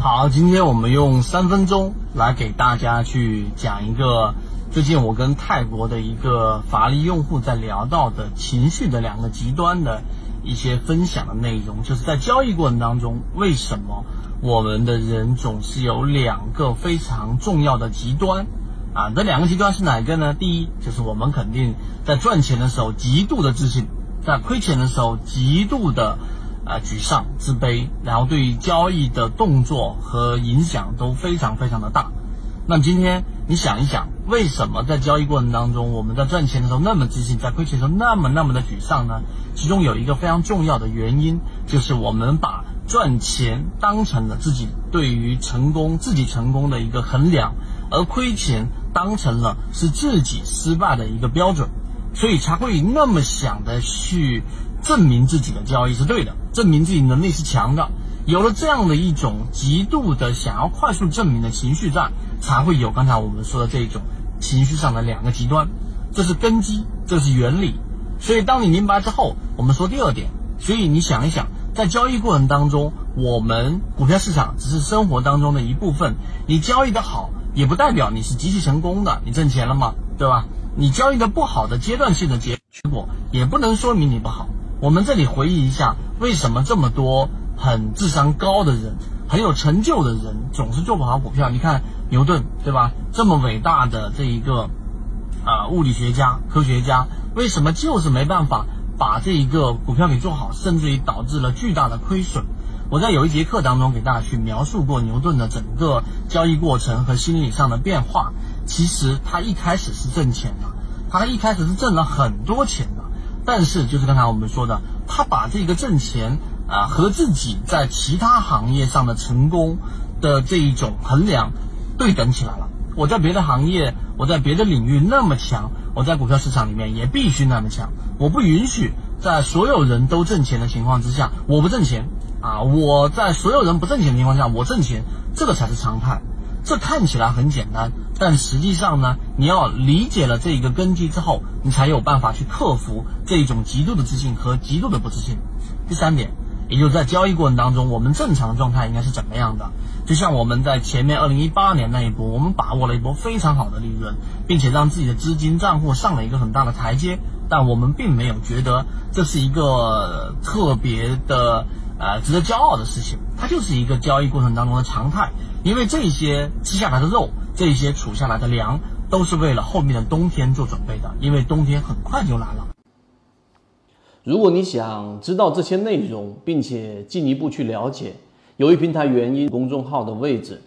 好，今天我们用三分钟来给大家去讲一个最近我跟泰国的一个法律用户在聊到的情绪的两个极端的一些分享的内容，就是在交易过程当中，为什么我们的人总是有两个非常重要的极端啊？这两个极端是哪个呢？第一，就是我们肯定在赚钱的时候极度的自信，在亏钱的时候极度的。啊，沮丧、自卑，然后对于交易的动作和影响都非常非常的大。那么今天你想一想，为什么在交易过程当中，我们在赚钱的时候那么自信，在亏钱的时候那么那么的沮丧呢？其中有一个非常重要的原因，就是我们把赚钱当成了自己对于成功、自己成功的一个衡量，而亏钱当成了是自己失败的一个标准，所以才会那么想的去。证明自己的交易是对的，证明自己能力是强的，有了这样的一种极度的想要快速证明的情绪在，才会有刚才我们说的这种情绪上的两个极端，这是根基，这是原理。所以当你明白之后，我们说第二点。所以你想一想，在交易过程当中，我们股票市场只是生活当中的一部分。你交易的好，也不代表你是极其成功的，你挣钱了吗？对吧？你交易的不好的阶段性的结结果，也不能说明你不好。我们这里回忆一下，为什么这么多很智商高的人、很有成就的人总是做不好股票？你看牛顿，对吧？这么伟大的这一个啊物理学家、科学家，为什么就是没办法把这一个股票给做好，甚至于导致了巨大的亏损？我在有一节课当中给大家去描述过牛顿的整个交易过程和心理上的变化。其实他一开始是挣钱的，他一开始是挣了很多钱。但是，就是刚才我们说的，他把这个挣钱啊和自己在其他行业上的成功的这一种衡量对等起来了。我在别的行业，我在别的领域那么强，我在股票市场里面也必须那么强。我不允许在所有人都挣钱的情况之下，我不挣钱啊！我在所有人不挣钱的情况下，我挣钱，这个才是常态。这看起来很简单，但实际上呢，你要理解了这一个根基之后，你才有办法去克服这一种极度的自信和极度的不自信。第三点，也就是在交易过程当中，我们正常状态应该是怎么样的？就像我们在前面二零一八年那一波，我们把握了一波非常好的利润，并且让自己的资金账户上了一个很大的台阶，但我们并没有觉得这是一个特别的呃值得骄傲的事情，它就是一个交易过程当中的常态。因为这些吃下来的肉，这些储下来的粮，都是为了后面的冬天做准备的。因为冬天很快就来了。如果你想知道这些内容，并且进一步去了解，由于平台原因，公众号的位置